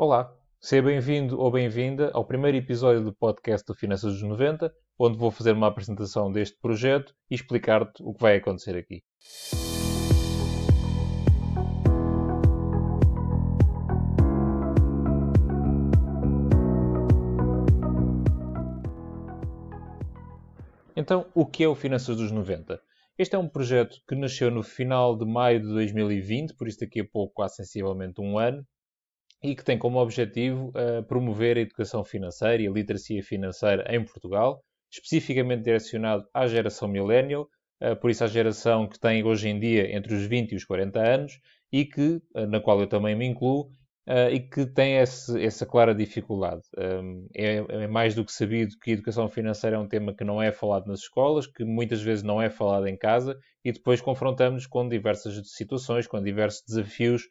Olá, seja bem-vindo ou bem-vinda ao primeiro episódio do podcast do Finanças dos 90, onde vou fazer uma apresentação deste projeto e explicar-te o que vai acontecer aqui. Então, o que é o Finanças dos 90? Este é um projeto que nasceu no final de maio de 2020, por isso daqui a pouco há sensivelmente um ano, e que tem como objetivo uh, promover a educação financeira e a literacia financeira em Portugal, especificamente direcionado à geração millennial, uh, por isso à geração que tem hoje em dia entre os 20 e os 40 anos e que, uh, na qual eu também me incluo, e que tem esse, essa clara dificuldade. Um, é, é, mais do que sabido que a educação financeira é um tema que não é falado nas escolas, que muitas vezes não é falado em casa e depois confrontamos com diversas situações, com diversos desafios eh,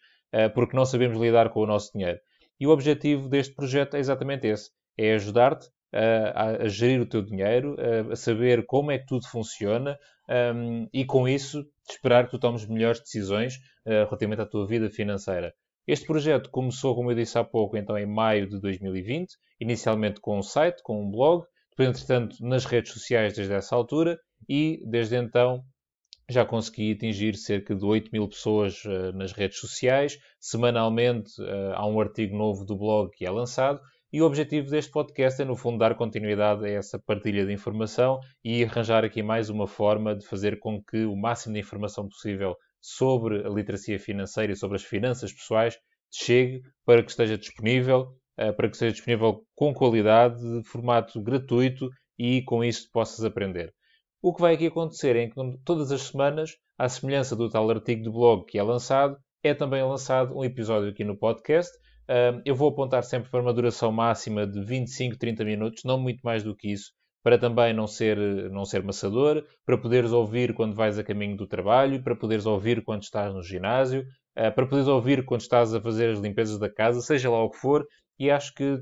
porque não sabemos lidar com o nosso dinheiro. E o objetivo deste projeto é exatamente esse: é ajudar-te a, a, gerir o teu dinheiro, a, a, saber como é que tudo funciona um, ehm, e, com isso, esperar que tu tomes melhores decisões uh, relativamente à tua vida financeira. Este projeto começou, como eu disse há pouco, então em maio de 2020, inicialmente com um site, com um blog, depois, entretanto, nas redes sociais desde essa altura e, desde então, já consegui atingir cerca de 8 mil pessoas uh, nas redes sociais. Semanalmente uh, há um artigo novo do blog que é lançado. E o objetivo deste podcast é, no fundo, dar continuidade a essa partilha de informação e arranjar aqui mais uma forma de fazer com que o máximo de informação possível sobre a literacia financeira e sobre as finanças pessoais chegue para que esteja disponível, uh, para que esteja disponível com qualidade, de formato gratuito e com isso possas aprender. O que vai aqui acontecer é que todas as semanas, à semelhança do tal artigo do blog que é lançado, é também lançado um episódio aqui no podcast. eu vou apontar sempre para uma duração máxima de 25, 30 minutos, não muito mais do que isso, para também não ser, não ser maçador, para poderes ouvir quando vais a caminho do trabalho, para poderes ouvir quando estás no ginásio, ah, para poderes ouvir quando estás a fazer as limpezas da casa, seja lá o que for, e acho que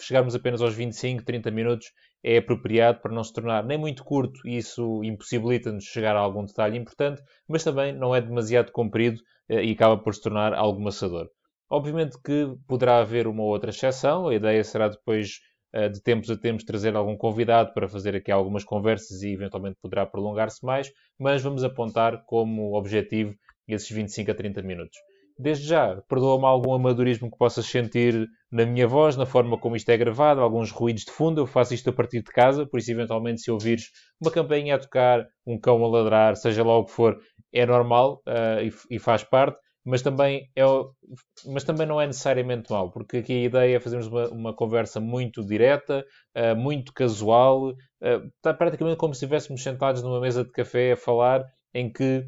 chegarmos apenas aos 25, 30 minutos é apropriado para não se tornar nem muito curto e isso impossibilita-nos chegar a algum detalhe importante, mas também não é demasiado comprido eh, e acaba por se tornar algo maçador. Obviamente que poderá haver uma outra exceção, a ideia será depois eh, de tempos a tempos trazer algum convidado para fazer aqui algumas conversas e eventualmente poderá prolongar-se mais, mas vamos apontar como objetivo esses 25 a 30 minutos. Desde já, perdoa-me algum amadorismo que possas sentir na minha voz, na forma como isto é gravado, alguns ruídos de fundo. Eu faço isto a partir de casa, por isso, eventualmente, se ouvires uma campainha a tocar, um cão a ladrar, seja lá o que for, é normal uh, e, e, faz parte, mas também, é, mas também não é necessariamente mau, porque aqui a ideia é fazermos uma, uma conversa muito direta, uh, muito casual, uh, praticamente como se estivéssemos sentados numa mesa de café a falar, em que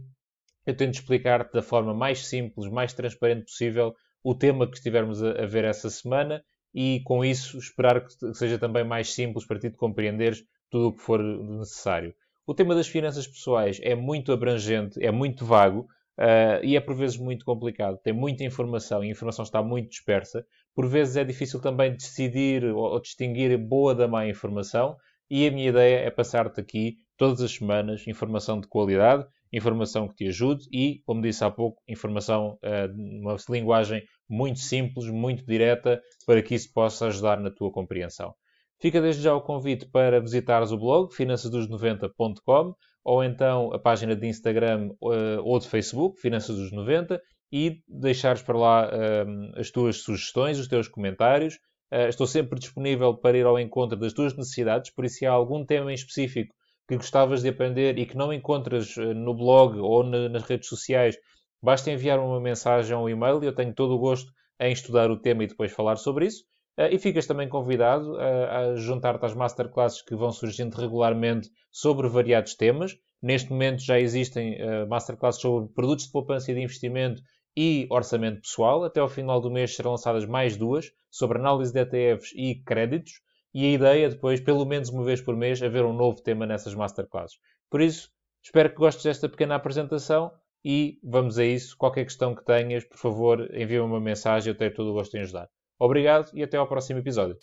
eu tento explicar-te da forma mais simples, mais transparente possível o tema que estivermos a, a ver essa semana e, com isso, esperar que seja também mais simples para ti de compreenderes tudo o que for necessário. O tema das finanças pessoais é muito abrangente, é muito vago uh, e é por vezes muito complicado. Tem muita informação e a informação está muito dispersa. Por vezes é difícil também decidir ou, ou distinguir boa da má informação. E a minha ideia é passar-te aqui todas as semanas informação de qualidade informação que te ajude e, como disse há pouco, informação uh, numa linguagem muito simples, muito direta, para que isso possa ajudar na tua compreensão. Fica desde já o convite para visitares o blog finançasdos90.com ou então a página de Instagram uh, ou de Facebook, Finanças dos 90, e deixares para lá uh, as tuas sugestões, os teus comentários. Estou sempre disponível para ir ao encontro das tuas necessidades, por isso se há algum tema em específico que gostavas de aprender e que não encontras eh, no blog ou nas redes sociais, basta enviar uma mensagem ou um e-mail e eu tenho todo o gosto em estudar o tema e depois falar sobre isso. Eh, e ficas também convidado a, juntar-te às masterclasses que vão surgindo regularmente sobre variados temas. Neste momento já existem eh, masterclasses sobre produtos de poupança e de investimento e orçamento pessoal. Até ao final do mês serão lançadas mais duas sobre análise de ETFs e créditos e a ideia depois, pelo menos uma vez por mês, haver um novo tema nessas masterclasses. Por isso, espero que gostes desta pequena apresentação e vamos a isso. Qualquer questão que tenhas, por favor, envia-me uma mensagem, eu tenho todo o gosto em ajudar. Obrigado e até ao próximo episódio.